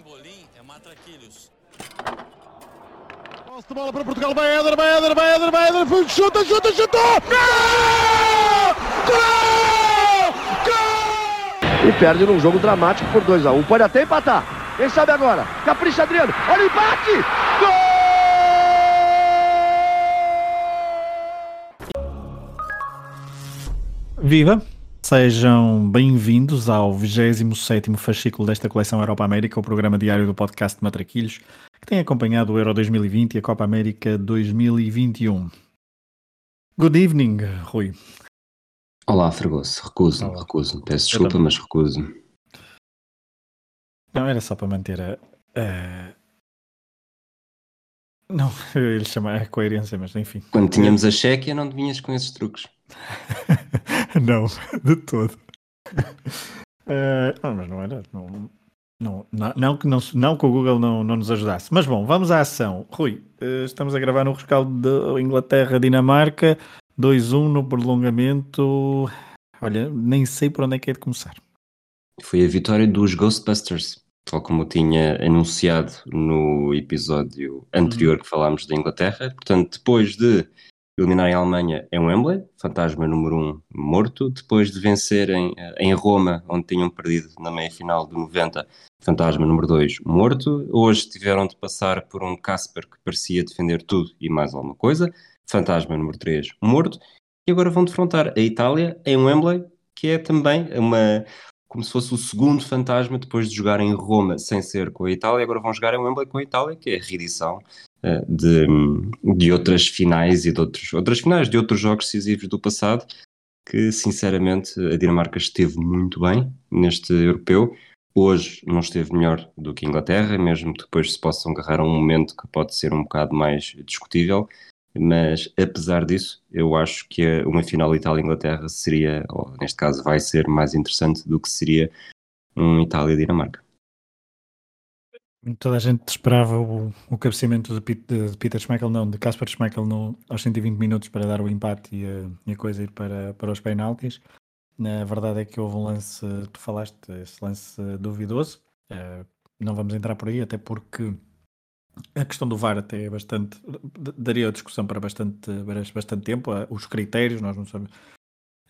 Pimbolim é matraquilhos. Posse de bola para Portugal, vai Éder, vai Éder, vai Éder, vai Éder, chuta, chuta, chutou! Gol! Gol! Gol! E perde num jogo dramático por 2x1. Pode até empatar. Quem sabe agora? Capricha Adriano. Olha o empate! Gol! Viva! Sejam bem-vindos ao 27º fascículo desta coleção Europa América, o programa diário do podcast Matraquilhos, que tem acompanhado o Euro 2020 e a Copa América 2021. Good evening, Rui. Olá, Fragoso. Recuso, recuso. Peço desculpa, mas recuso. Não, era só para manter a... a- Não, lhe chamar a coerência, mas enfim. Quando tínhamos a Chequia, não te vinhas com esses truques. não, de todo. Eh, não, mas não era. Não, não, não, não que, não, não que o Google não, não nos ajudasse. Mas bom, vamos à ação. Rui, eh, estamos a gravar no rescaldo de Inglaterra-Dinamarca, 2-1 no prolongamento. Olha, nem sei por onde é que é de começar. Foi a vitória dos Ghostbusters, tal como eu tinha anunciado no episódio anterior que falámos da Inglaterra. Portanto, depois de eliminarem a Alemanha em Wembley, fantasma número 1 um morto. Depois de vencerem eh, em Roma, onde tinham perdido na meia-final do 90, fantasma número 2 morto. Hoje tiveram de passar por um Casper que parecia defender tudo e mais alguma coisa, fantasma número 3 morto. E agora vão defrontar a Itália em Wembley, que é também uma como se fosse o segundo fantasma depois de jogar em Roma sem ser com a Itália, agora vão jogar em Wembley com a Itália, que é a reedição de, de outras finais e de outros, outras finais de outros jogos decisivos do passado, que sinceramente a Dinamarca esteve muito bem neste europeu. Hoje não esteve melhor do que a Inglaterra, mesmo que depois se possam agarrar a um momento que pode ser um bocado mais discutível. Mas apesar disso, eu acho que uma final Itália-Inglaterra seria, ou neste caso vai ser, mais interessante do que seria um Itália-Dinamarca. Toda a gente esperava o, o cabeceamento de, Pit- de Peter Schmeichel, não, de Kasper Schmeichel no, aos 120 minutos para dar o empate e a, e a coisa ir para, para os penaltis. Na verdade é que houve um lance, tu falaste, esse lance duvidoso. Eh, não vamos entrar por aí, até porque a questão do VAR até é bastante. daria a discussão para bastante, bastante tempo. Eh, Os critérios, nós não sabemos.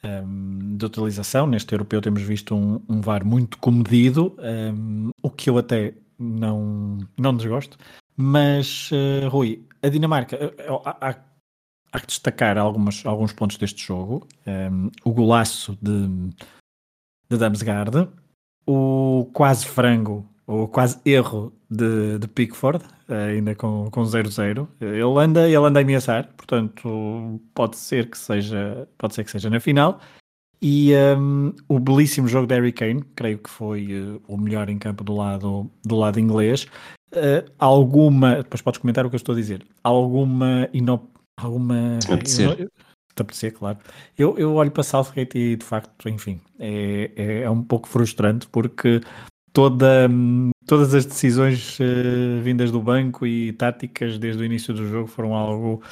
ehm, de utilização, neste europeu temos visto um, um VAR muito comedido, ehm, o que eu até não, não desgosto. Mas, eh, Rui, a Dinamarca, eh, há, há- que destacar algumas, alguns pontos deste jogo. Ehm, o golaço de, de Damsgaard, o quase frango, ou quase erro de, de Pickford, ainda com com 0-0. Ele anda, ele anda a ameaçar, portanto, pode ser que seja, pode ser que seja na final. E ehm, o belíssimo jogo de Harry Kane, creio que foi eh, o melhor em campo do lado, do lado inglês. Eh, alguma, depois podes comentar o que eu estou a dizer, alguma, ino, alguma apetecer. claro. Eu, eu olho para Southgate e de facto, enfim, é, é, é um pouco frustrante porque toda, hum, todas as decisões eh, vindas do banco e táticas desde o início do jogo foram algo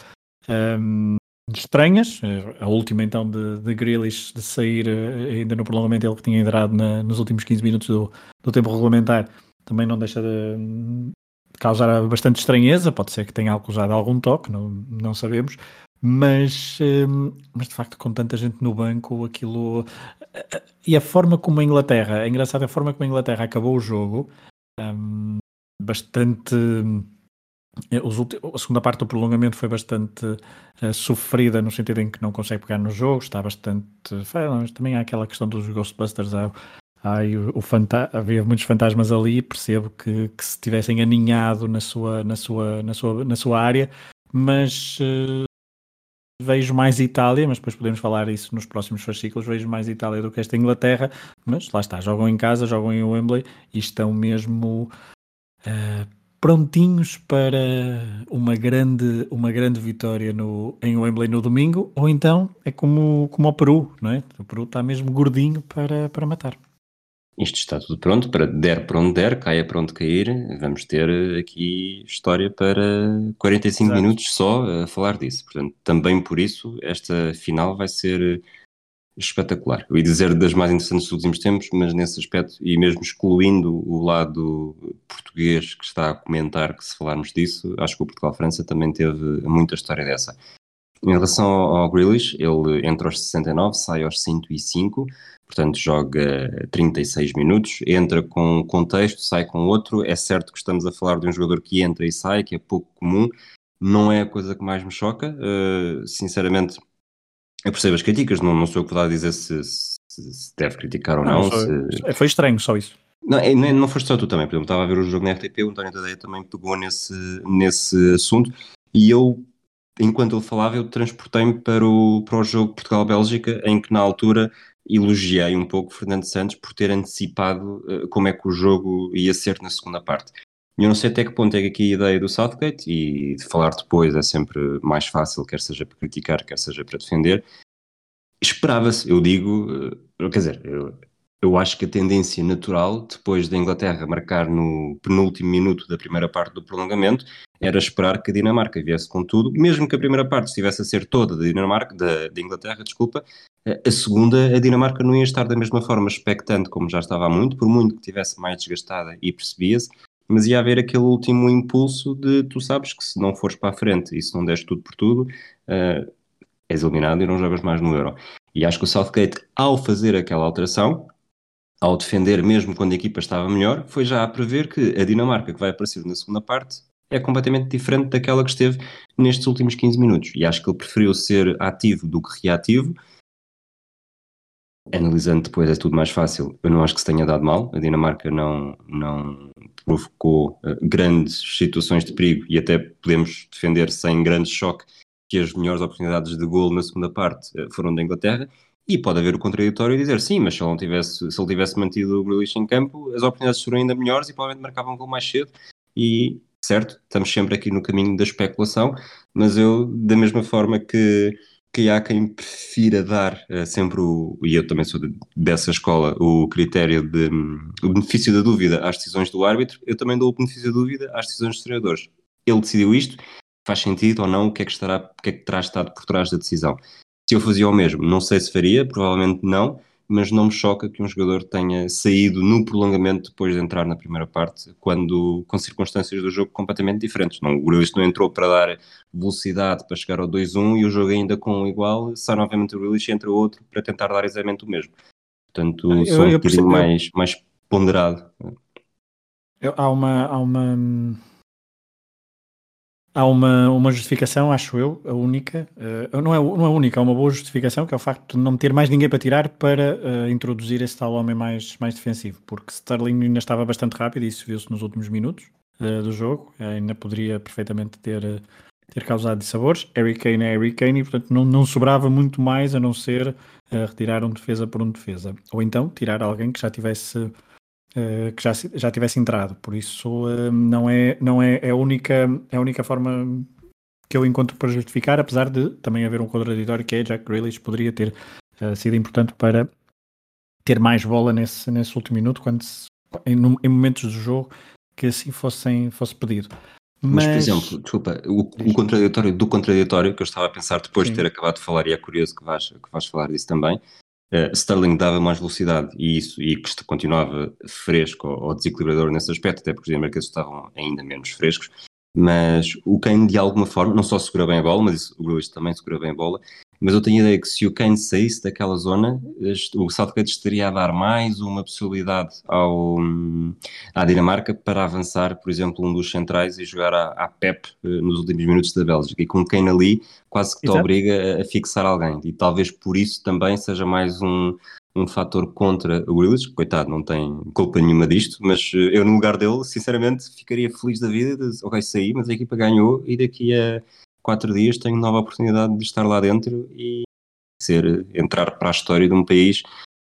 hum, estranhas. Eh, A última então de, de Grealish de sair eh, ainda no prolongamento, ele que tinha entrado na- nos últimos 15 minutos do, do tempo regulamentar, também não deixa de, causar bastante estranheza. Pode ser que tenha causado algum toque, não, não sabemos. Mas, hum, mas de facto, com tanta gente no banco, aquilo. E a forma como a Inglaterra, é engraçado a forma como a Inglaterra acabou o jogo, bastante. Eh, a segunda parte do prolongamento foi bastante eh, sofrida no sentido em que não consegue pegar no jogo, está bastante. Mas também há aquela questão dos Ghostbusters, há, há o, o fanta- havia muitos fantasmas ali, percebo que, que se tivessem aninhado na sua, na sua, na sua, na sua área, mas eh, vejo mais Itália, mas depois podemos falar isso nos próximos fascículos, vejo mais Itália do que esta Inglaterra, mas lá está, jogam em casa, jogam em Wembley e estão mesmo eh, prontinhos para uma grande, uma grande vitória no, em Wembley no domingo, ou então é como, como o Peru, não é? O Peru está mesmo gordinho para, para matar. Isto está tudo pronto para der para onde der, caia para onde cair. Vamos ter aqui história para 45 Exato. minutos só a falar disso. Portanto, também por isso, esta final vai ser espetacular. Eu ia dizer das mais interessantes dos últimos tempos, mas nesse aspecto, e mesmo excluindo o lado português que está a comentar que se falarmos disso, acho que o Portugal-França também teve muita história dessa. Em relação ao Grealish, ele entra aos 69, sai aos 105, portanto joga 36 minutos, entra com um contexto, sai com outro. É certo que estamos a falar de um jogador que entra e sai, que é pouco comum, não é a coisa que mais me choca. Uh, sinceramente, eu percebo as críticas, não, não sou eu que vou a dizer se, se, se, deve criticar ou não. não se... Foi estranho, só isso. Não, é, não, não foste só tu também, por exemplo, estava a ver o jogo na RTP, o António Tadeia também pegou nesse, nesse assunto e eu, enquanto ele falava, eu transportei-me para o, para o jogo Portugal-Bélgica, em que na altura elogiei um pouco Fernando Santos por ter antecipado uh, como é que o jogo ia ser na segunda parte. Eu não sei até que ponto é que aqui a ideia do Southgate, e de falar depois é sempre mais fácil, quer seja para criticar, quer seja para defender. Esperava-se, eu digo, eh, quer dizer, eu, eu acho que a tendência natural, depois da Inglaterra marcar no penúltimo minuto da primeira parte do prolongamento, era esperar que a Dinamarca viesse com tudo, mesmo que a primeira parte estivesse a ser toda da Dinamarca, da, da Inglaterra, desculpa, eh, a segunda, a Dinamarca não ia estar da mesma forma expectante como já estava há muito, por muito que tivesse mais desgastada e percebia-se, mas ia haver aquele último impulso de tu sabes que se não fores para a frente e se não deres tudo por tudo, uh, és eliminado e não jogas mais no Euro. E acho que o Southgate, ao fazer aquela alteração, ao defender mesmo quando a equipa estava melhor, foi já a prever que a Dinamarca que vai aparecer na segunda parte é completamente diferente daquela que esteve nestes últimos 15 minutos. E acho que ele preferiu ser ativo do que reativo. Analisando depois é tudo mais fácil. Eu não acho que se tenha dado mal. A Dinamarca não, não provocou uh, grandes situações de perigo e até podemos defender sem grande choque que as melhores oportunidades de gol na segunda parte uh, foram da Inglaterra. E pode haver o contraditório e dizer sim, mas se ele, não tivesse, se ele tivesse mantido o Grealish em campo, as oportunidades seriam ainda melhores e provavelmente marcavam um gol mais cedo. E certo, estamos sempre aqui no caminho da especulação, mas eu da mesma forma que que há quem prefira dar uh, sempre o, e eu também sou de, dessa escola, o critério de um, o benefício da dúvida às decisões do árbitro, eu também dou o benefício da dúvida às decisões dos treinadores. Ele decidiu isto, faz sentido ou não, o que é que, estará, o que, é que terá estado por trás da decisão. Se eu fazia o mesmo, não sei se faria, provavelmente não, mas não me choca que um jogador tenha saído no prolongamento depois de entrar na primeira parte, quando com circunstâncias do jogo completamente diferentes. Não, o Grealish não entrou para dar velocidade para chegar ao 2-1 e o jogo ainda com igual, sai novamente o Grealish entra outro para tentar dar exatamente o mesmo. Portanto, eu, sou um bocadinho mais, mais ponderado. Eu, há uma, há uma Há uma, uma justificação, acho eu, a única, uh, não, é, não é única, há uma boa justificação, que é o facto de não ter mais ninguém para tirar para uh, introduzir esse tal homem mais, mais defensivo, porque Sterling ainda estava bastante rápido, e isso viu-se nos últimos minutos uh, do jogo, ainda poderia perfeitamente ter, ter causado dissabores. Harry Kane é Harry Kane e, portanto, não, não sobrava muito mais a não ser retirar um defesa por um defesa, ou então tirar alguém que já tivesse uh, que já, já tivesse entrado. Por isso uh, não, é, não é, é, a única, é a única forma que eu encontro para justificar, apesar de também haver um contraditório que é Jack Grealish poderia ter uh, sido importante para ter mais bola nesse, nesse último minuto, quando se, em, em, momentos do jogo que assim fossem, fosse pedido. Mas, Mas, por exemplo, desculpa, o, o, contraditório do contraditório que eu estava a pensar depois Sim. de ter acabado de falar, e é curioso que vais, que vais falar disso também, Uh, Sterling dava mais velocidade e isso e que continuava fresco ou, ou desequilibrador nesse aspecto, até porque os dinamarqueses estavam ainda menos frescos. Mas o Kane, de alguma forma, não só segura bem a bola, mas isso, o Grealish também segura bem a bola, mas eu tenho a ideia que se o Kane saísse daquela zona, o Southgate estaria a dar mais uma possibilidade ao, à Dinamarca para avançar, por exemplo, um dos centrais e jogar à, à Pep eh, nos últimos minutos da Bélgica. E com o Kane ali, quase que te Exato. obriga a, fixar alguém. E talvez por isso também seja mais um, um fator contra o Grealish, coitado, não tem culpa nenhuma disto, mas eh, eu no lugar dele, sinceramente, ficaria feliz da vida, de, ok, saí, mas a equipa ganhou e daqui a quatro dias tenho nova oportunidade de estar lá dentro e ser, entrar para a história de um país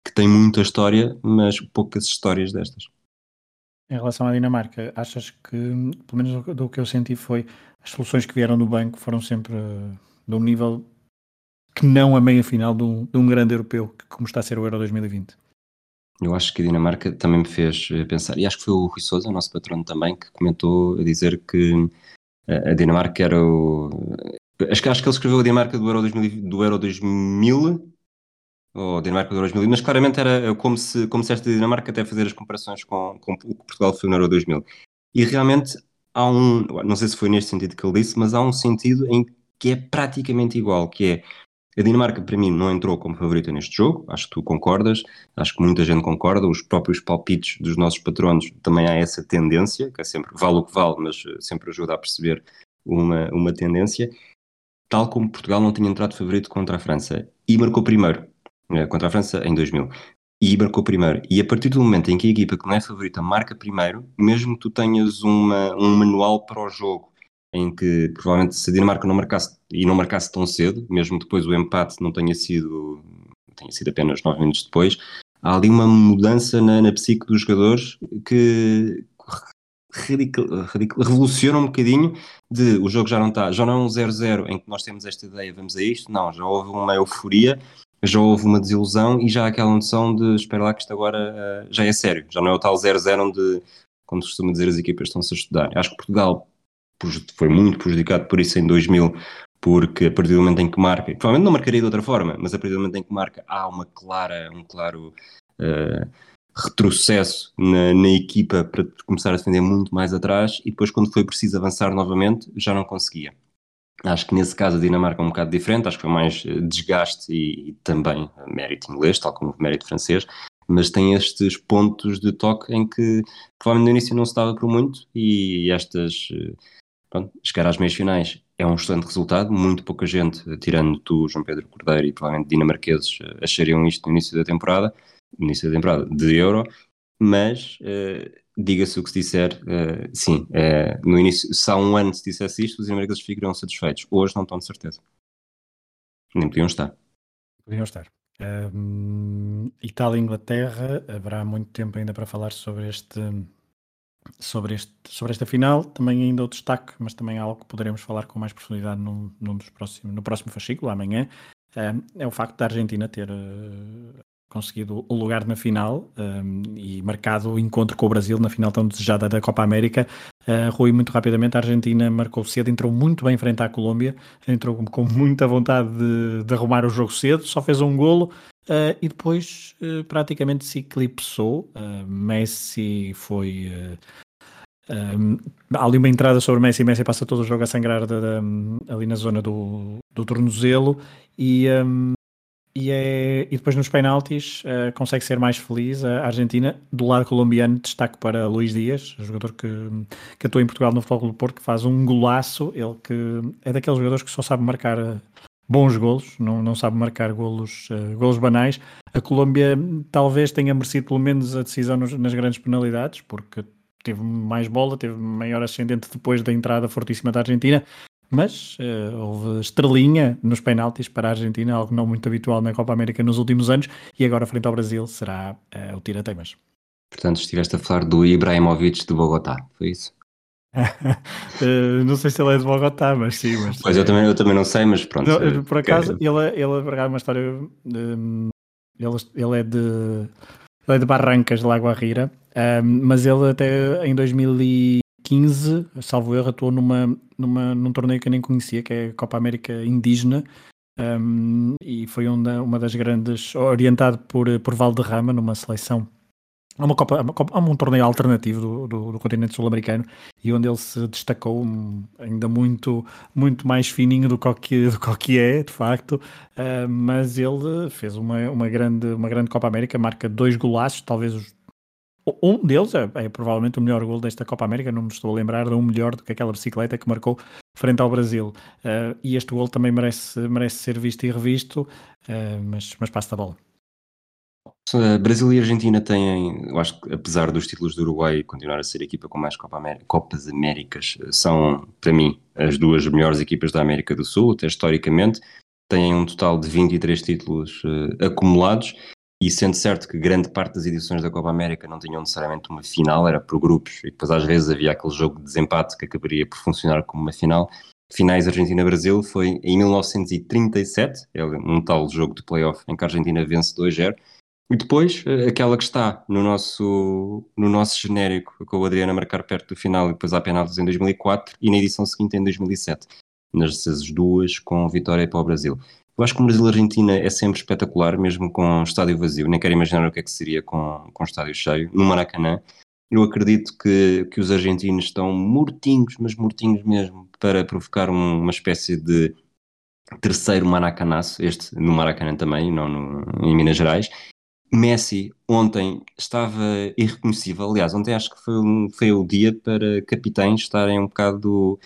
que tem muita história, mas poucas histórias destas. Em relação à Dinamarca, achas que, pelo menos do que eu senti foi, as soluções que vieram do banco foram sempre uh, de um nível que não a meia final de um, de um grande europeu, como está a ser o Euro 2020? Eu acho que a Dinamarca também me fez eh, pensar, e acho que foi o Rui Sousa, o nosso patrono também, que comentou a dizer que a Dinamarca era o. Acho que, acho que ele escreveu a Dinamarca do Euro, 2000, do Euro 2000 ou Dinamarca do Euro 2000, mas claramente era como se, como se esta Dinamarca até fazer as comparações com, com o que Portugal foi no Euro 2000. E realmente há um, não sei se foi neste sentido que ele disse, mas há um sentido em que é praticamente igual, que é a Dinamarca, para mim, não entrou como favorita neste jogo, acho que tu concordas, acho que muita gente concorda, os próprios palpites dos nossos patronos também há essa tendência, que é sempre vale o que vale, mas eh, sempre ajuda a perceber uma, uma tendência, tal como Portugal não tinha entrado favorito contra a França e marcou primeiro, eh, contra a França em 2000 e marcou primeiro. E a partir do momento em que a equipa que não é favorita marca primeiro, mesmo que tu tenhas uma, um manual para o jogo em que provavelmente se a Dinamarca não marcasse e não marcasse tão cedo, mesmo depois o empate não tenha sido, tenha sido apenas 9 minutos depois, há ali uma mudança na, na psique dos jogadores que revoluciona um bocadinho de o jogo já não está, já não é um 0-0 em que nós temos esta ideia, vamos a isto, não, já houve uma euforia, já houve uma desilusão e já há aquela noção de espera lá que isto agora uh, já é sério, já não é o tal 0-0 onde, como se costuma dizer, as equipas estão-se a estudar. Acho que Portugal foi muito prejudicado por isso em 2000, porque a partir do momento em que marca, provavelmente não marcaria de outra forma, mas a partir do momento em que marca há uma clara, um claro uh, retrocesso na, na, equipa para começar a defender muito mais atrás e depois quando foi preciso avançar novamente já não conseguia. Acho que nesse caso a Dinamarca é um bocado diferente, acho que foi mais eh, desgaste e, e também mérito inglês, tal como mérito francês, mas tem estes pontos de toque em que provavelmente no início não se dava por muito e estas eh, pronto, chegar às meias finais é um excelente resultado. Muito pouca gente, tirando tu, João Pedro Cordeiro e provavelmente dinamarqueses, eh, achariam isto no início da temporada, no início da temporada de Euro, mas uh, diga-se o que se disser, uh, sim, no início, se há um ano se dissesse isto, os dinamarqueses ficariam satisfeitos. Hoje não estão de certeza. Nem podiam estar. Podiam estar. Um, Itália e Inglaterra, haverá muito tempo ainda para falar sobre este sobre, este, sobre esta final, também ainda o destaque, mas também algo que poderemos falar com mais profundidade num, num dos próximos, no próximo fascículo, amanhã, é, é o facto da Argentina ter uh, conseguido o lugar na final um, e marcado o encontro com o Brasil na final tão desejada da Copa América. Uh, Rui, muito rapidamente, a Argentina marcou cedo, entrou muito bem frente à Colômbia, entrou com muita vontade de, de arrumar o jogo cedo, só fez um golo, Uh, e depois uh, praticamente se eclipsou. Messi foi. Um, há ali uma entrada sobre Messi. Messi passa todo o jogo a sangrar de, de, ali na zona do, do tornozelo. E, um, e, é, e depois nos penaltis consegue ser mais feliz. A Argentina, do lado colombiano, destaque para Luís Dias, jogador que, que atua em Portugal no Futebol do Porto, que faz um golaço. Ele que é daqueles jogadores que só sabe marcar bons golos, não, não sabe marcar golos, uh, golos banais. A Colômbia talvez tenha merecido pelo menos a decisão nos, nas grandes penalidades, porque teve mais bola, teve maior ascendente depois da entrada fortíssima da Argentina, mas uh, houve estrelinha nos penaltis para a Argentina, algo não muito habitual na Copa América nos últimos anos, e agora frente ao Brasil será uh, o tira-temas. Portanto, estiveste a falar do Ibrahimovic de Bogotá, foi isso? uh, não sei se ele é de Bogotá, mas sim. Mas, pois eu, também, eu também não sei, mas pronto. Não, eh, por acaso, ele, ele é uma história. De, ele, ele é de. Ele é de Barrancas de Lagoa Rira, um, mas ele até em 2015, salvo erro, atuou numa, numa, num torneio que eu nem conhecia, que é a Copa América Indígena, um, e foi uma, uma das grandes, orientado por, por Valderrama, numa seleção Há uma Copa, há um torneio alternativo do, do, do continente sul-americano e onde ele se destacou ainda muito, muito mais fininho do que, do que é, de facto, uh, mas ele fez uma, uma, grande, uma grande Copa América, marca dois golaços, talvez os, um deles é, é, provavelmente o melhor gol desta Copa América, não me estou a lembrar de um melhor do que aquela bicicleta que marcou frente ao Brasil. Uh, e este gol também merece, merece ser visto e revisto, uh, mas, mas passa a bola. Brasil e Argentina têm, eu acho que apesar dos títulos do Uruguai continuar a ser a equipa com mais Copa América, Copas Américas, são, para mim, as duas melhores equipas da América do Sul, até historicamente, têm um total de 23 títulos uh, acumulados, e sendo certo que grande parte das edições da Copa América não tinham necessariamente uma final, era por grupos, e depois às vezes havia aquele jogo de desempate que acabaria por funcionar como uma final. Finais Argentina-Brasil foi em 1937, é um tal jogo de playoff em que a Argentina vence 2-0, e depois, eh, aquela que está no nosso, no nosso genérico, com o Adriano a marcar perto do final, e depois há penaltis em 2004 e na edição seguinte em 2007. Nas duas com vitória para o Brasil. Eu acho que o Brasil-Argentina é sempre espetacular, mesmo com estádio vazio. Nem quero imaginar o que é que seria com, com estádio cheio. No Maracanã, eu acredito que, que os argentinos estão mortinhos, mas mortinhos mesmo, para provocar um, uma espécie de terceiro maracanaço, este no Maracanã também, não no, em Minas Gerais. Messi ontem estava irreconhecível, aliás, ontem acho que foi, foi o dia para capitães estarem um bocado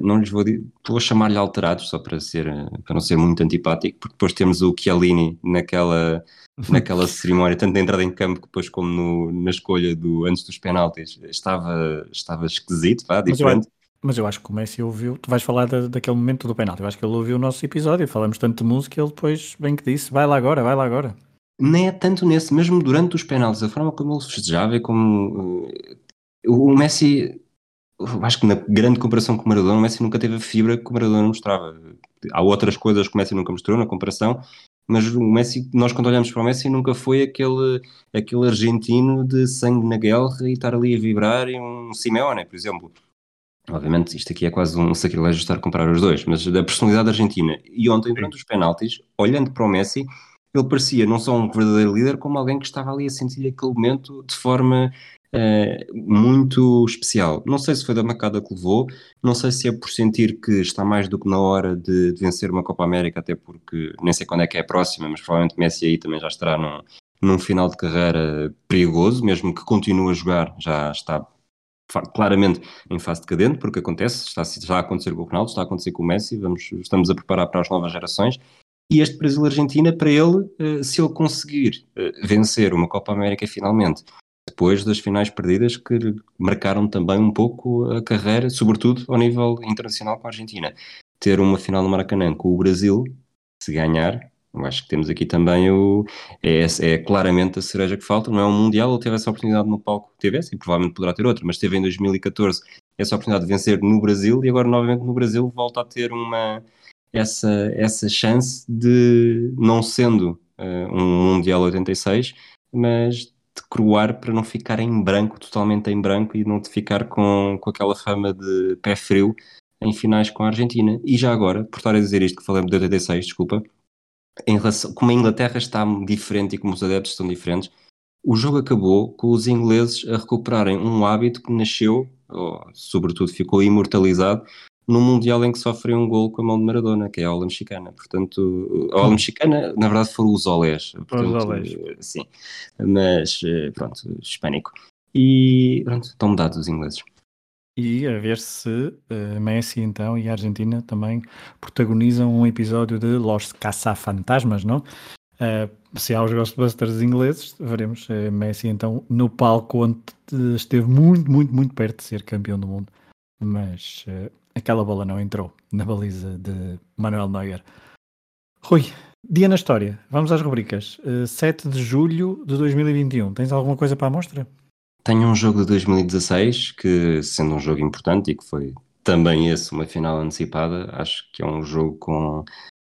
não lhes vou, vou chamar-lhe alterados só para ser eh, para não ser muito antipático, porque depois temos o Chiellini naquela naquela cerimónia, tanto na entrada em campo depois como no, na escolha do antes dos penaltis, estava estava esquisito, vá, diferente. Mas eu acho que o Messi ouviu, tu vais falar da, daquele momento do penalti, eu acho que ele ouviu o nosso episódio, falamos tanto de música, ele depois bem que disse, vai lá agora, vai lá agora. Nem é tanto nesse, mesmo durante os penaltis, a forma como ele festejava e como uh, o Messi acho que na grande comparação com o Maradona, o Messi nunca teve a fibra que o Maradona mostrava. Há outras coisas que o Messi nunca mostrou na comparação, mas o Messi, nós quando olhamos para o Messi, nunca foi aquele, aquele argentino de sangue na guerra e estar ali a vibrar e um Simeone, por exemplo. Obviamente, isto aqui é quase um sacrilégio estar a comparar os dois, mas da personalidade argentina. E ontem, durante os penaltis, olhando para o Messi, ele parecia não só um verdadeiro líder, como alguém que estava ali a sentir aquele momento de forma é, muito especial. Não sei se foi da macada que levou, não sei se é por sentir que está mais do que na hora de, de vencer uma Copa América, até porque nem sei quando é que é a próxima, mas provavelmente Messi aí também já estará num, num final de carreira perigoso, mesmo que continue a jogar, já está claramente em fase decadente, porque acontece, está, está a acontecer com o Ronaldo, está a acontecer com o Messi, vamos, estamos a preparar para as novas gerações, e este Brasil-Argentina, para ele, eh, se ele conseguir eh, vencer uma Copa América finalmente, depois das finais perdidas que marcaram também um pouco a carreira, sobretudo ao nível internacional com a Argentina. Ter uma final no Maracanã com o Brasil, se ganhar, eu acho que temos aqui também o. É, é, claramente a cereja que falta. Não é um Mundial, ele teve essa oportunidade no palco, teve essa e provavelmente poderá ter outra, mas teve em 2014 essa oportunidade de vencer no Brasil e agora novamente no Brasil volta a ter uma, essa, essa chance de, não sendo uh, um Mundial 86, mas de cruar para não ficar em branco, totalmente em branco e não te ficar com, com aquela fama de pé frio em finais com a Argentina. E já agora, por estar a dizer isto que falei de 86, desculpa, em relação, como a Inglaterra está diferente e como os adeptos estão diferentes, o jogo acabou com os ingleses a recuperarem um hábito que nasceu, ou sobretudo ficou imortalizado, no Mundial em que sofrem um gol com a mão de Maradona, que é a ola mexicana. Portanto, a ola mexicana, na verdade, foram os olés. Portanto, os olés. Sim, mas eh, pronto, hispânico. E pronto, estão mudados os ingleses. E a ver se uh, Messi então e a Argentina também protagonizam um episódio de Los Caça-Fantasmas, não? Uh, se há os Ghostbusters ingleses, veremos uh, Messi então no palco onde esteve muito, muito, muito perto de ser campeão do mundo. Mas uh, aquela bola não entrou na baliza de Manuel Neuer. Rui, dia na história. Vamos às rubricas. Uh, 7 de julho de 2021. Tens alguma coisa para a mostra? Tenho um jogo de 2016 que, sendo um jogo importante e que foi também esse uma final antecipada, acho que é um jogo com,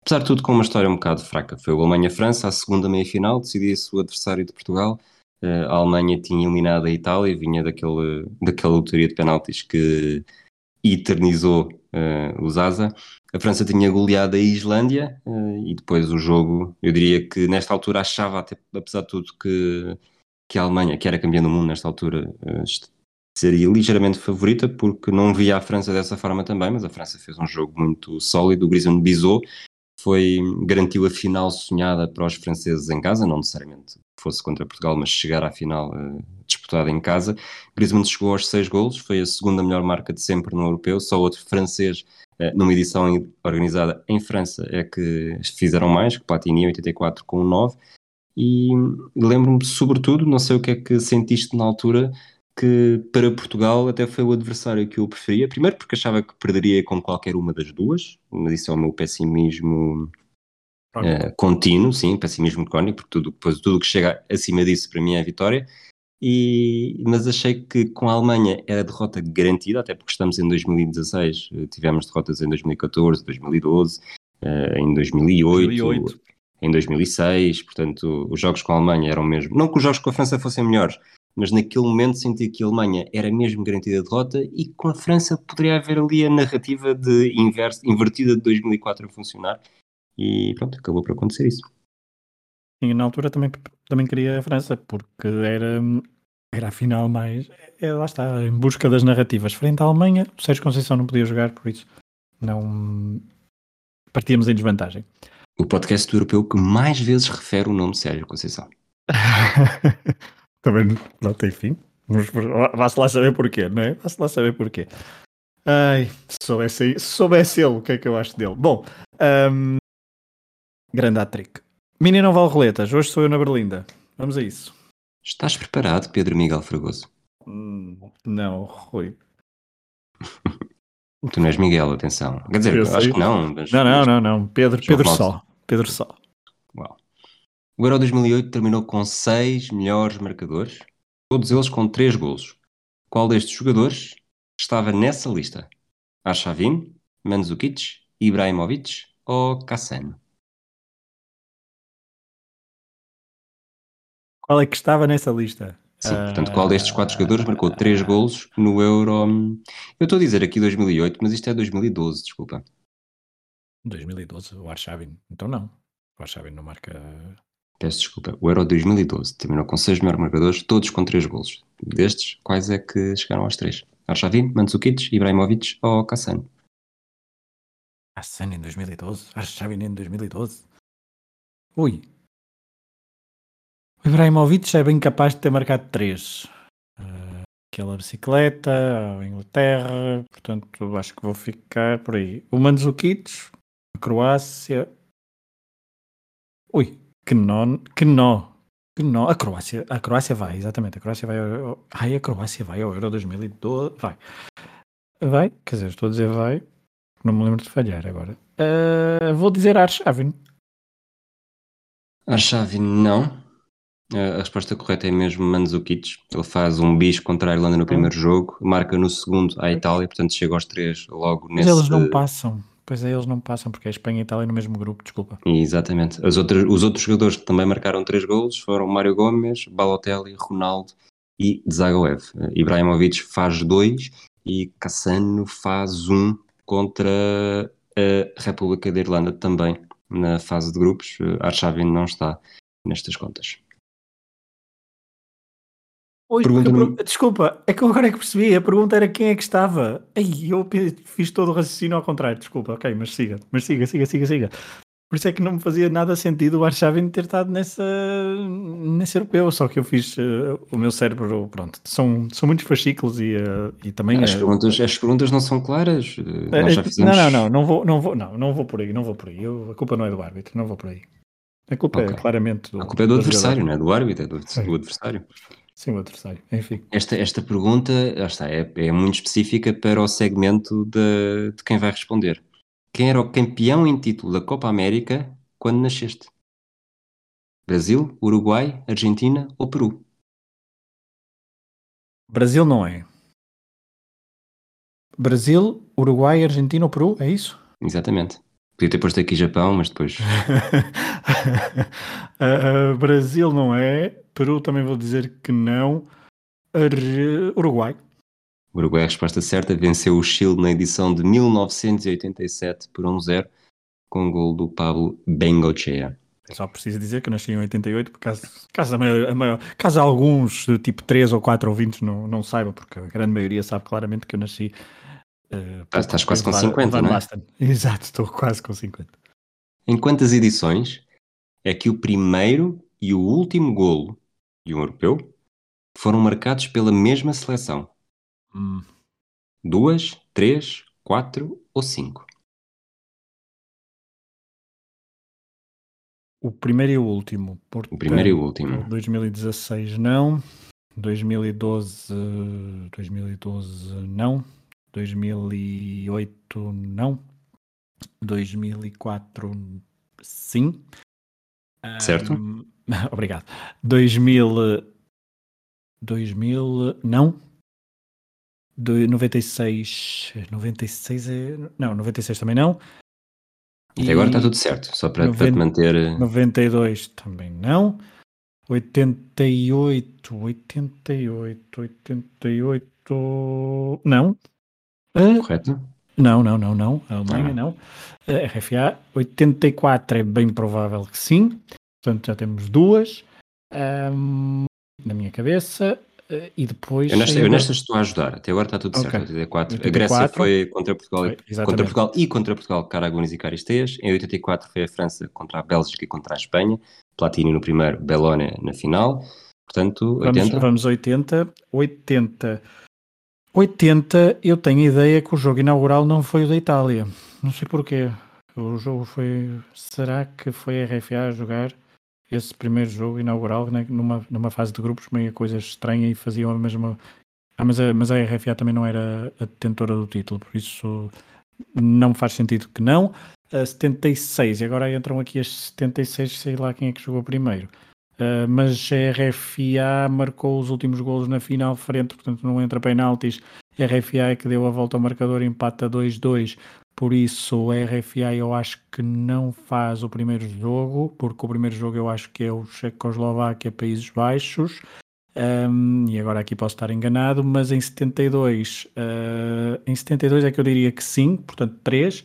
apesar de tudo, com uma história um bocado fraca. Foi o Alemanha-França, a segunda meia-final, decidia-se o adversário de Portugal. Uh, a Alemanha tinha eliminado a Itália, vinha daquele, daquela loteria de penaltis que eternizou uh, o Zaza. A França tinha goleado a Islândia uh, e depois o jogo, eu diria que nesta altura achava, até, apesar de tudo, que, que a Alemanha, que era campeã do mundo nesta altura, uh, seria ligeiramente favorita, porque não via a França dessa forma também, mas a França fez um jogo muito sólido. O Griezmann bisou, foi, garantiu a final sonhada para os franceses em casa, não necessariamente fosse contra Portugal, mas chegar à final uh, disputada em casa. Griezmann chegou aos seis golos, foi a segunda melhor marca de sempre no europeu, só outro francês uh, numa edição organizada em França é que fizeram mais, que Platini 84 com 9. E lembro-me sobretudo, não sei o que é que sentiste na altura, que para Portugal até foi o adversário que eu preferia. Primeiro porque achava que perderia com qualquer uma das duas, mas isso é o meu pessimismo uh, contínuo, sim, pessimismo crónico, porque tudo, depois tudo que chega acima disso para mim é a vitória. E, mas achei que com a Alemanha era derrota garantida, até porque estamos em 2016, eh, tivemos derrotas em 2014, 2012, uh, em 2008, 2008, em 2006, portanto os jogos com a Alemanha eram mesmo, não que os jogos com a França fossem melhores, mas naquele momento senti que a Alemanha era mesmo garantida a derrota e com a França poderia haver ali a narrativa de inverso, invertida de 2004 a funcionar e pronto, acabou por acontecer isso. E na altura também, também queria a França, porque era, era a final mais. É, lá está, em busca das narrativas. Frente à Alemanha, o Sérgio Conceição não podia jogar, por isso não partíamos em desvantagem. O podcast europeu que mais vezes refere o nome Sérgio Conceição. também, pronto, enfim. Vá-se lá saber porquê, não é? Vá-se lá saber porquê. Ai, se soubesse, se soubesse ele, o que é que eu acho dele? Bom, um, grande atric. Mini não vale roletas, hoje sou eu na Berlinda. Vamos a isso. Estás preparado, Pedro Miguel Fragoso? Hum, não, Rui. tu não és Miguel, atenção. Quer dizer, eu acho que não. Mas, não, não, não, não. Pedro, Pedro só. Pedro só. Uau. O Euro 2008 terminou com seis melhores marcadores, todos eles com três golos. Qual destes jogadores estava nessa lista? Arshavin, Mandzukic, Ibrahimovic ou Cassano? Qual é que estava nessa lista? Sim, portanto, qual destes quatro jogadores marcou três golos no Euro? Eu estou a dizer aqui 2008, mas isto é 2012, desculpa. 2012, o Arshavin. Então não. O Arshavin não marca. Peço desculpa. O Euro 2012 terminou com seis melhores marcadores, todos com três golos. Destes, quais é que chegaram aos três? Arshavin, Mandzukic, Ibrahimovic ou Kassan? Kassan em 2012? Arshavin em 2012? Ui, Ibrahimovic é bem capaz de ter marcado três. Uh, aquela bicicleta, a Inglaterra, portanto acho que vou ficar por aí. O Mandzukic, a Croácia. Ui, que nó, que nó, que nó. A Croácia, a Croácia vai, exatamente. A Croácia vai ao, ai, a Croácia vai ao Euro 2012. Vai. Vai, quer dizer, estou a dizer vai. Não me lembro de falhar agora. Uh, vou dizer Arshavin. Arshavin não. A resposta correta é mesmo Mandzukic. Ele faz um bis contra a Irlanda no primeiro jogo, marca no segundo a Itália, portanto chega aos três logo nesse... Mas eles não passam. Pois é, eles não passam, porque é Espanha e Itália no mesmo grupo, desculpa. Exatamente. As outras, os outros jogadores que também marcaram três golos foram Mário Gomes, Balotelli, Ronaldo e Zagoev. Ibrahimovic faz dois e Cassano faz um contra a República da Irlanda também na fase de grupos. Arshavin não está nestas contas. Pergunta Desculpa, é que eu agora é que percebi. A pergunta era quem é que estava. Ai, eu fiz todo o raciocínio ao contrário. Desculpa, ok, mas siga, mas siga, siga, siga, siga. Por isso é que não me fazia nada sentido o Arshavin ter estado nessa, nesse europeu, só que eu fiz uh, o meu cérebro, pronto, são, são muitos fascículos e, uh, e também... As, perguntas, as perguntas não são claras, nós já fizemos... Não, não, não, não vou, não vou, não, não vou por aí, não vou por aí, eu, a culpa não é do árbitro, não vou por aí. A culpa é okay. é claramente do... A culpa é do, adversário, não é do árbitro, é do, do adversário. Sim, o adversário, enfim. Esta, esta pergunta está, é, é muito específica para o segmento de, de quem vai responder. Quem era o campeão em título da Copa América quando nasceste? Brasil, Uruguai, Argentina ou Peru? Brasil não é. Brasil, Uruguai, Argentina ou Peru, é isso? Exatamente. Podia ter posto aqui Japão, mas depois. uh, Brasil não é. Peru também vou dizer que não. Uruguai. Uruguai é a resposta certa. Venceu o Chile na edição de 1987 por 1-0 com o gol do Pablo Bengochea. Só preciso dizer que eu nasci em 88, por caso, caso, a maior, a maior, caso alguns, tipo 3 ou 4 ouvintes, não, não saibam, porque a grande maioria sabe claramente que eu nasci Uh, Estás quase com 50, não é? Exato, estou quase com 50. Em quantas edições é que o primeiro e o último golo de um europeu foram marcados pela mesma seleção? Hum. Duas, três, quatro ou cinco? O primeiro e o último. Portanto, o primeiro e o último. 2016 não. 2012, 2012 não. 2008 não, 2004 sim. Certo. Um, obrigado. 2000, 2000 não. De 96, 96 é, não, 96 também não. Até agora está tudo certo, só para, 90, para te manter. 92 também não. 88, 88, 88, não. Correto. Não, não, não, não. A Alemanha ah. não. A RFA 84 é bem provável que sim. Portanto, já temos duas um, na minha cabeça. Uh, e depois. Eu nesta, eu nesta, estou a ajudar, até agora está tudo certo. 84. 84. A Grécia foi contra Portugal, foi, contra Portugal e contra Portugal, Caragones e Caristeias. Em 84 foi a França contra a Bélgica e contra a Espanha. Platini no primeiro, Bellone na final. Portanto, 80. Vamos, vamos 80. 80. 80, eu tenho a ideia que o jogo inaugural não foi o da Itália. Não sei porquê. O jogo foi. Será que foi a RFA a jogar esse primeiro jogo inaugural né, numa, numa fase de grupos meio coisa estranha e faziam a mesma. Ah, mas a, mas a RFA também não era a detentora do título, por isso não faz sentido que não. A 76, e agora entram aqui as 76, sei lá quem é que jogou primeiro. Uh, mas a RFA marcou os últimos golos na final frente, portanto não entra penaltis. A RFA é que deu a volta ao marcador, empata 2-2. Por isso, a RFA eu acho que não faz o primeiro jogo, porque o primeiro jogo eu acho que é o Checoslováquia, Países Baixos. Um, e agora aqui posso estar enganado, mas em 72, uh, ah, em 72 é que eu diria que sim, portanto 3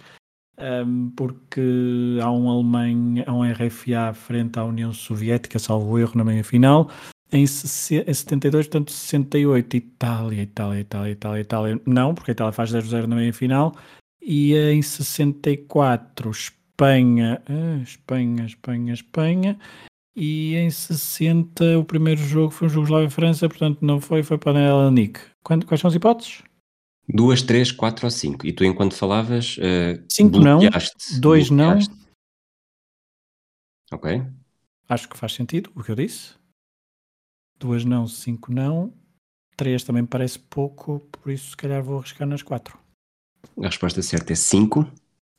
um, porque há um Alemanha, há um RFA frente à União Soviética, salvo erro, na meia final. Em, 72, portanto 68, Itália, Itália, Itália, Itália, Itália, não, porque a Itália faz 0-0 na meia final. E em 64, Espanha, ah, Espanha, Espanha, Espanha. E em 60, o primeiro jogo foi o Jugoslávia-França, portanto não foi, foi para a Nick. Quais são as hipóteses? Duas, três, quatro ou cinco. E tu, enquanto falavas, uh, cinco não, dois não. Ok. Acho que faz sentido o que eu disse. Duas não, cinco não. Três também parece pouco, por isso se calhar vou arriscar nas quatro. A resposta certa é cinco.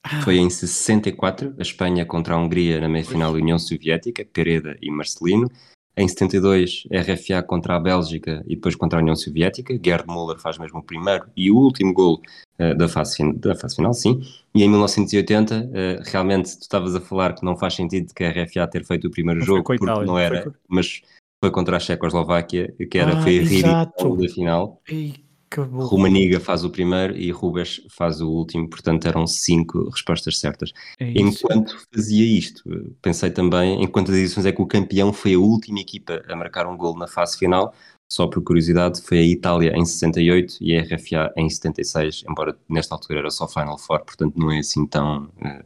Ah. Foi em 64, a Espanha contra a Hungria na meia-final da União Soviética, Pereda e Marcelino. Em 72, RFA contra a Bélgica e depois contra a União Soviética. Gerd Müller faz mesmo o primeiro e o último gol uh, da, fase, da fase final, sim. E em 1980, uh, eh, realmente tu estavas a falar que não faz sentido que a RFA ter feito o primeiro não jogo, porque Itália, não era, foi... mas foi contra a Checoslováquia, que era, ah, foi a ridícula da final. Ei, Romaniga faz o primeiro e Rubens faz o último, portanto eram cinco respostas certas. É enquanto fazia isto, pensei também, enquanto as edições é que o campeão foi a última equipa a marcar um gol na fase final, só por curiosidade, foi a Itália em 68 e a RFA em 76, embora nesta altura era só Final Four, portanto não é assim tão uh,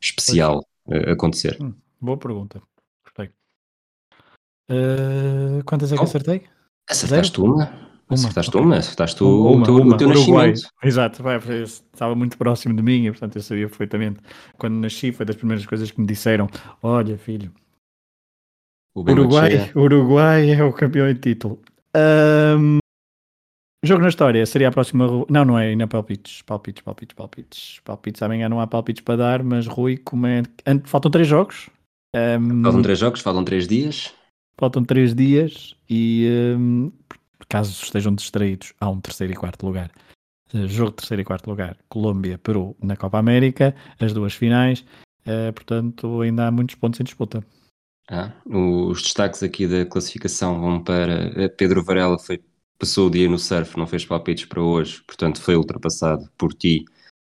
especial uh, acontecer. Hum, boa pergunta, gostei. Uh, quantas é que oh, acertei? Acertaste uma? Uma. Acertaste uma, acertaste uma, o, teu, uma. o teu Uruguai. nascimento. Exato, vai, estava muito próximo de mim e portanto eu sabia perfeitamente. Quando nasci foi das primeiras coisas que me disseram, olha filho, Uruguai, Uruguai é o campeão em título. Um, jogo na história, seria a próxima... Não, não é, ainda palpites, palpites, palpites, palpites. Palpites, amanhã não há palpites para dar, mas Rui, como é... Faltam três jogos. Um, faltam três jogos, faltam três dias. Faltam três dias e um, caso estejam distraídos, há um terceiro e quarto lugar. Eh, jogo de terceiro e quarto lugar, Colômbia, Peru na Copa América, as duas finais, uh, portanto ainda há muitos pontos em disputa. Ah, os destaques aqui da classificação vão para eh, Pedro Varela foi, passou o dia no surf, não fez palpites para hoje, portanto foi ultrapassado por ti,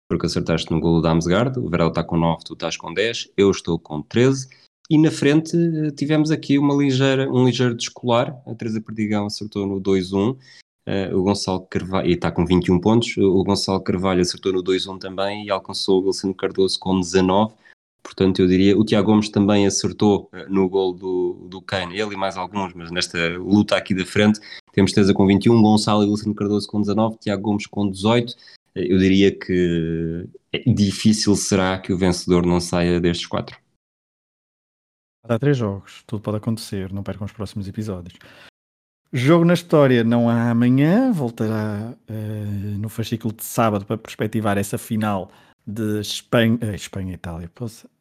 porque acertaste no golo da Amsgard, o Varela está com 9, tu estás com 10, eu estou com 13, e na frente eh, tivemos aqui uma ligeira, um ligeiro descolar. A Teresa Perdigão acertou no 2-1. Uh, eh, o Gonçalo Carvalho, e está com 21 pontos, o Gonçalo Carvalho acertou no 2-1 também e alcançou o Wilson Cardoso com 19. Portanto, eu diria, o Tiago Gomes também acertou uh, no gol do, do Kane, ele e mais alguns, mas nesta luta aqui da frente, temos Teresa com 21, Gonçalo e Wilson Cardoso com 19, Tiago Gomes com 18. Uh, eu diria que difícil será que o vencedor não saia destes quatro. Há três jogos, tudo pode acontecer, não percam os próximos episódios. Jogo na história não há amanhã, voltará uh, no fascículo de sábado para perspectivar essa final de Espanha, uh, Espanha Itália,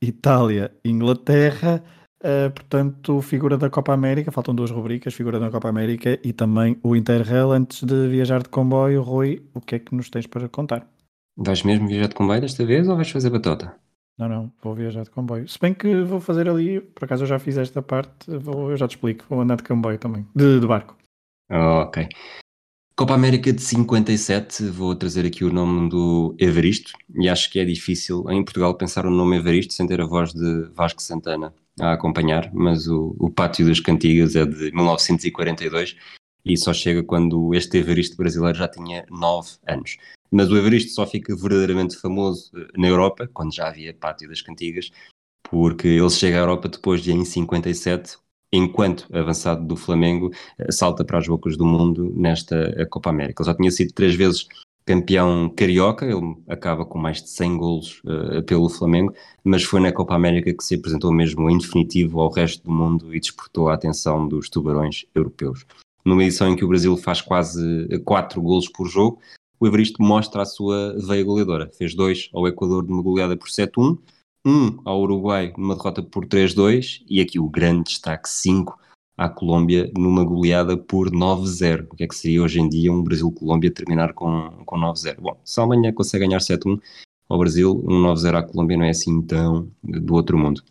Itália, Inglaterra, uh, portanto, figura da Copa América, faltam duas rubricas, figura da Copa América e também o Interrail. Antes de viajar de comboio, Rui, o que é que nos tens para contar? Vais mesmo viajar de comboio desta vez ou vais fazer batota? Não, não, vou viajar de comboio. Se bem que vou fazer ali, por acaso eu já fiz esta parte, vou, eu já te explico, vou andar de comboio também, de, de barco. ok. Copa América de 57, vou trazer aqui o nome do Evaristo, e acho que é difícil em Portugal pensar o nome Evaristo sem ter a voz de Vasco Santana a acompanhar, mas o, o Pátio das Cantigas é de 1942 e só chega quando este Evaristo brasileiro já tinha 9 anos. Mas o Evaristo só fica verdadeiramente famoso eh, na Europa, quando já havia Pátio das Cantigas, porque ele chega à Europa depois de, em 57, enquanto avançado do Flamengo, eh, salta para as bocas do mundo nesta eh, Copa América. Ele já tinha sido três vezes campeão carioca, ele acaba com mais de 100 golos uh, pelo Flamengo, mas foi na Copa América que se apresentou mesmo em definitivo ao resto do mundo e despertou a atenção dos tubarões europeus. Numa edição em que o Brasil faz quase 4 golos por jogo, o Evaristo mostra a sua veia goleadora. Fez dois ao Equador numa goleada por 7-1, um ao Uruguai numa derrota por 3-2 e aqui o grande destaque 5 à Colômbia numa goleada por 9-0. O que é que seria hoje em dia um Brasil-Colômbia terminar com, com 9-0? Bom, se a Alemanha consegue ganhar 7-1 ao Brasil, um 9-0 à Colômbia não é assim tão do outro mundo.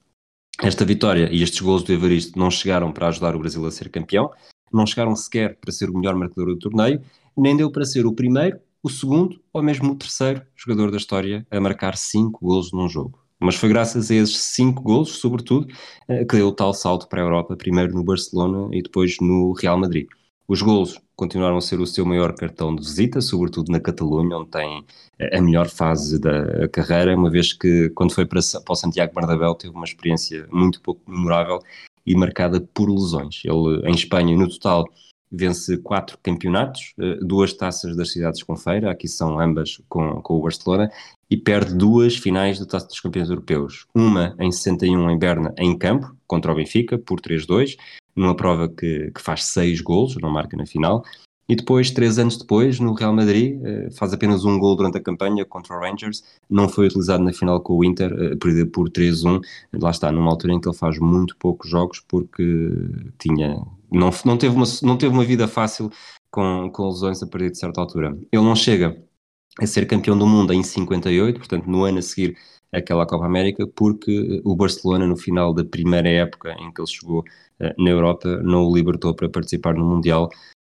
Esta vitória e estes gols do Evaristo não chegaram para ajudar o Brasil a ser campeão, não chegaram sequer para ser o melhor marcador do torneio, nem deu para ser o primeiro, o segundo ou mesmo o terceiro jogador da história a marcar 5 gols num jogo. Mas foi graças a esses cinco golos, sobretudo, eh, que deu o tal salto para a Europa, primeiro no Barcelona e depois no Real Madrid. Os golos continuaram a ser o seu maior cartão de visita, sobretudo na Catalunha, onde tem eh, a melhor fase da carreira, uma vez que, quando foi para, para o Santiago Bernabéu, teve uma experiência muito pouco memorável e marcada por lesões. Ele, em Espanha, no total, vence quatro campeonatos, eh, duas taças das cidades com feira, aqui são ambas com, com o Barcelona, e perde duas finais da Taça dos Campeões Europeus. Uma em 61 em Berna, em campo, contra o Benfica, por 3-2, numa prova que, que faz seis golos, não marca na final, e depois, três anos depois, no Real Madrid, eh, faz apenas um gol durante a campanha contra o Rangers, não foi utilizado na final com o Inter, eh, perdeu por 3-1, lá está, numa altura em que ele faz muito poucos jogos porque tinha, não, não, teve, uma, não teve uma vida fácil com, com lesões a partir de certa altura. Ele não chega a ser campeão do mundo em 58, portanto, no ano a seguir aquela Copa América, porque o Barcelona, no final da primeira época em que ele chegou eh, na Europa, não o libertou para participar no Mundial.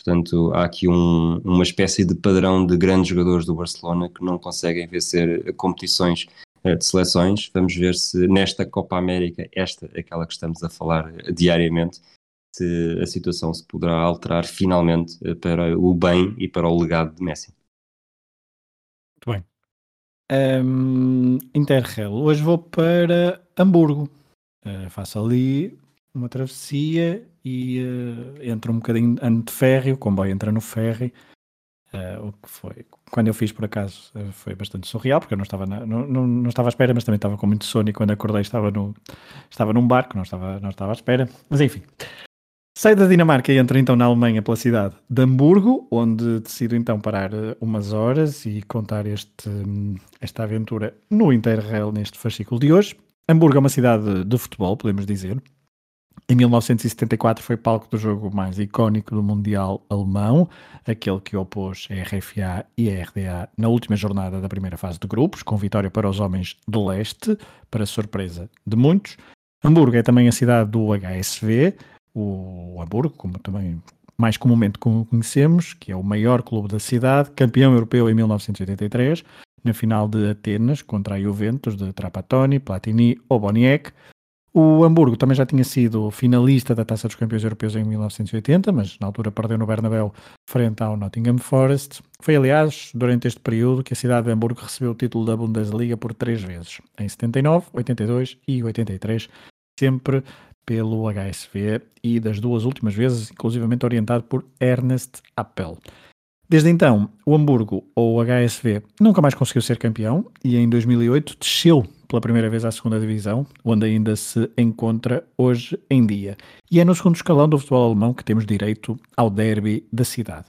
Portanto, há aqui um, uma espécie de padrão de grandes jogadores do Barcelona que não conseguem vencer competições eh, de seleções. Vamos ver se nesta Copa América, esta, aquela que estamos a falar diariamente, se a situação se poderá alterar finalmente eh, para o bem e para o legado de Messi. Muito bem. Um, Interrail. Hoje vou para Hamburgo. Uh, faço ali uma travessia e uh, entro um bocadinho ando de ferry, o comboio entra no ferry. Uh, o que foi, quando eu fiz por acaso, uh, foi bastante surreal, porque eu não estava, na, não, não, não, estava à espera, mas também estava com muito sono e quando acordei estava, no, estava num barco, não estava, não estava à espera. Mas enfim, Sai da Dinamarca e entra então na Alemanha pela cidade de Hamburgo, onde decido então parar eh, umas horas e contar este, esta aventura no Interrail neste fascículo de hoje. Hamburgo é uma cidade de futebol, podemos dizer. Em 1974 foi palco do jogo mais icónico do Mundial Alemão, aquele que opôs a RFA e a RDA na última jornada da primeira fase de grupos, com vitória para os homens de leste, para surpresa de muitos. Hamburgo é também a cidade do HSV, o Hamburgo, como também mais comumente conhecemos, que é o maior clube da cidade, campeão europeu em 1983, na final de Atenas contra a Juventus de Trapattoni, Platini ou Boniek. O Hamburgo também já tinha sido finalista da Taça dos Campeões Europeus em 1980, mas na altura perdeu no Bernabéu frente ao Nottingham Forest. Foi, aliás, durante este período que a cidade de Hamburgo recebeu o título da Bundesliga por três vezes, em 79, 82 e 83, sempre pelo HSV e das duas últimas vezes, inclusivamente orientado por Ernest Appel. Desde então, o Hamburgo, ou o HSV, nunca mais conseguiu ser campeão e em 2008 desceu pela primeira vez à segunda divisão, onde ainda se encontra hoje em dia. E é no segundo escalão do futebol alemão que temos direito ao derby da cidade.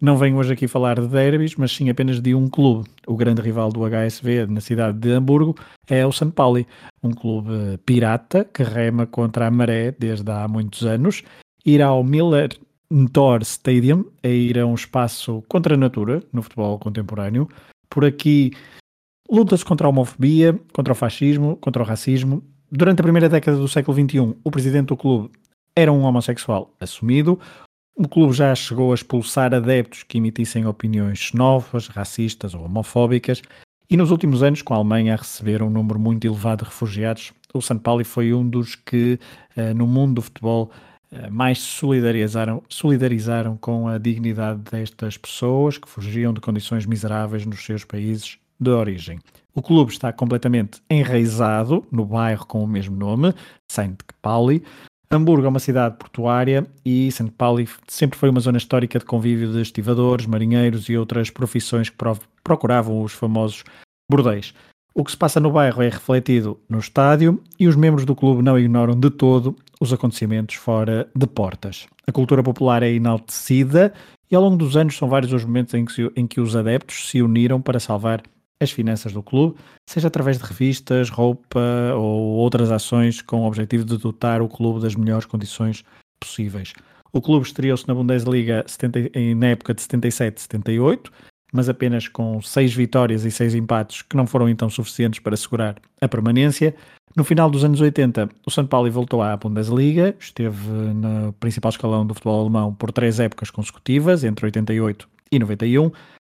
Não venho hoje aqui falar de derbys, mas sim apenas de um clube. O grande rival do HSV na cidade de Hamburgo é o São Paulo, um clube pirata que rema contra a maré desde há muitos anos. Ir ao Miller Thor Stadium é ir a um espaço contra a natura no futebol contemporâneo. Por aqui luta-se contra a homofobia, contra o fascismo, contra o racismo. Durante a primeira década do século XXI, o presidente do clube era um homossexual assumido. O clube já chegou a expulsar adeptos que emitissem opiniões xenófobas, racistas ou homofóbicas, e nos últimos anos, com a Alemanha a receber um número muito elevado de refugiados, o São Paulo foi um dos que, uh, no mundo do futebol, uh, mais se solidarizaram, solidarizaram com a dignidade destas pessoas que fugiam de condições miseráveis nos seus países de origem. O clube está completamente enraizado no bairro com o mesmo nome, Saint Pauli. Hamburgo é uma cidade portuária e Saint Pauli sempre foi uma zona histórica de convívio de estivadores, marinheiros e outras profissões que procuravam os famosos bordéis. O que se passa no bairro é refletido no estádio e os membros do clube não ignoram de todo os acontecimentos fora de portas. A cultura popular é enaltecida e ao longo dos anos são vários os momentos em que, em que os adeptos se uniram para salvar as finanças do clube, seja através de revistas, roupa ou outras ações com o objetivo de dotar o clube das melhores condições possíveis. O clube estreou-se na Bundesliga 70, na época de 77-78, mas apenas com seis vitórias e seis empates que não foram então suficientes para assegurar a permanência. No final dos anos 80, o São Paulo voltou à Bundesliga, esteve no principal escalão do futebol alemão por três épocas consecutivas, entre 88 e 91,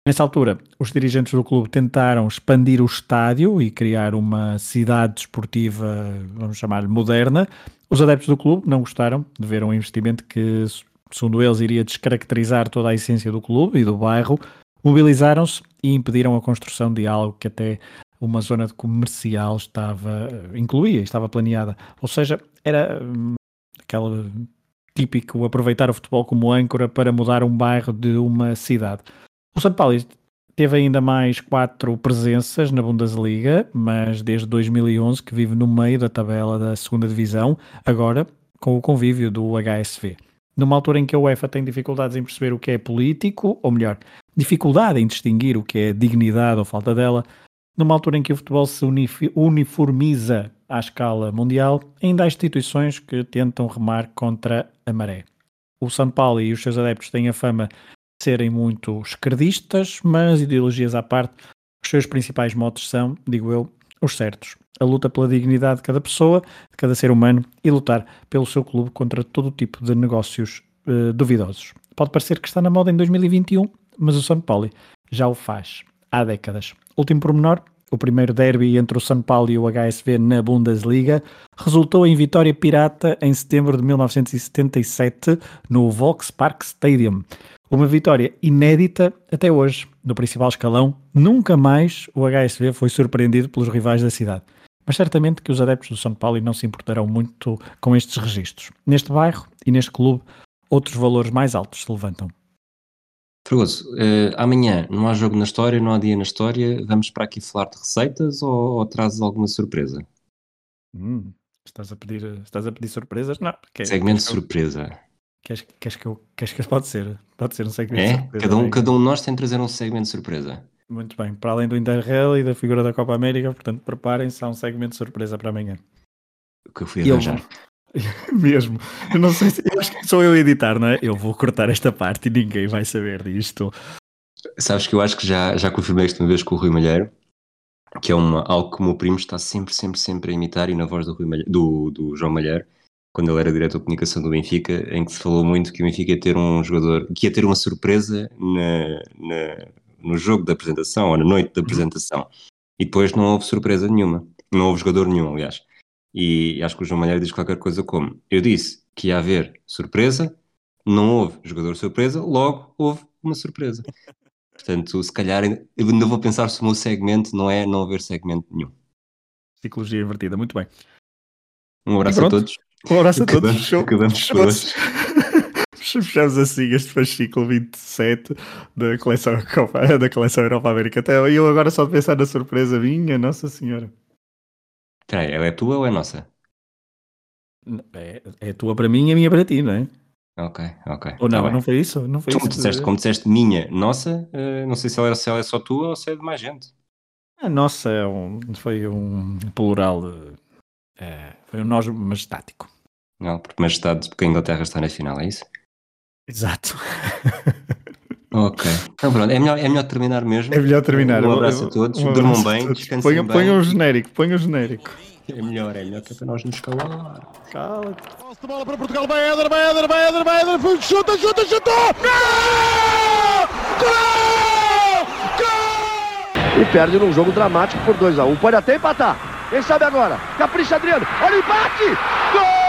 Nessa altura, os dirigentes do clube tentaram expandir o estádio e criar uma cidade desportiva, vamos chamar moderna. Os adeptos do clube não gostaram de ver um investimento que, segundo eles, iria descaracterizar toda a essência do clube e do bairro. Mobilizaram-se e impediram a construção de algo que até uma zona comercial estava incluía, estava planeada. Ou seja, era hum, aquela típico aproveitar o futebol como âncora para mudar um bairro de uma cidade. O São Paulo teve ainda mais quatro presenças na Bundesliga, mas desde 2011 que vive no meio da tabela da segunda divisão, agora com o convívio do HSV. Numa altura em que a UEFA tem dificuldades em perceber o que é político, ou melhor, dificuldade em distinguir o que é dignidade ou falta dela, numa altura em que o futebol se uniformiza à escala mundial, ainda há instituições que tentam remar contra a maré. O São Paulo e os seus adeptos têm a fama serem muito esquerdistas, mas ideologias à parte, os seus principais motos são, digo eu, os certos. A luta pela dignidade de cada pessoa, de cada ser humano e lutar pelo seu clube contra todo tipo de negócios uh, duvidosos. Pode parecer que está na moda em 2021, mas o São Paulo já o faz há décadas. Último pormenor, o primeiro derby entre o São Paulo e o HSV na Bundesliga resultou em vitória pirata em setembro de 1977 no Volkspark Stadium. Uma vitória inédita até hoje no principal escalão. Nunca mais o HSV foi surpreendido pelos rivais da cidade. Mas certamente que os adeptos do São Paulo não se importarão muito com estes registros. Neste bairro e neste clube, outros valores mais altos se levantam. Fragoso, uh, amanhã não há jogo na história, não há dia na história. Vamos para aqui falar de receitas ou, ou trazes alguma surpresa? Hum, estás, a pedir, estás a pedir surpresas? Não. Segmento de surpresa. Queres, queres, que eu, queres que pode ser? Pode ser um segmento é? de surpresa. Cada um, cada um de nós tem de trazer um segmento de surpresa. Muito bem. Para além do Interrail e da figura da Copa América, portanto, preparem-se a um segmento de surpresa para amanhã. O que eu fui arranjar. Mesmo. Eu não sei se. Eu acho que sou eu a editar, não é? Eu vou cortar esta parte e ninguém vai saber disto. Sabes que eu acho que já, já confirmei isto uma vez com o Rui Malheiro, que é uma, algo que o meu primo está sempre, sempre, sempre a imitar e na voz do, Rui Malheiro, do, do João Malheiro quando ele era diretor de comunicação do Benfica, em que se falou muito que o Benfica ia ter um jogador, que ia ter uma surpresa na, na, no jogo da apresentação, ou na noite da apresentação. E depois não houve surpresa nenhuma. Não houve jogador nenhum, aliás. E acho que o João Malheiro diz qualquer coisa como: Eu disse que ia haver surpresa, não houve jogador surpresa, logo houve uma surpresa. Portanto, se calhar eu ainda vou pensar se o meu segmento não é não haver segmento nenhum. Psicologia invertida, muito bem. Um abraço a todos. Um abraço a todos. Show. Fechamos, fechamos assim este fascículo 27 da coleção, da coleção Europa América. Até eu agora só de pensar na surpresa minha, Nossa Senhora. Peraí, ela é tua ou é nossa? É, é tua para mim e a minha para ti, não é? Ok, ok. Ou não, tá não foi isso? Não foi tu isso disseste, como disseste minha, nossa, uh, não sei se ela, se ela é só tua ou se é de mais gente. A nossa é um, foi um plural de é, foi um nós majestático. Não, porque majestade, porque a Inglaterra está na final, é isso? Exato. ok. Então pronto, é melhor, é melhor terminar mesmo. É melhor terminar. Um abraço a todos, um durmam bem, descansem bem. Põe um genérico, põe um genérico. É melhor, é melhor que é para nós nos calar. Cala-te. Bola para Portugal, vai Éder, vai Éder, vai Éder, vai Éder, chuta, chuta, chutou! Gol! Gol! Gol! E perde num jogo dramático por 2x1. Pode até empatar. Quem sabe agora? Capricha Adriano. Olha o empate! Gol!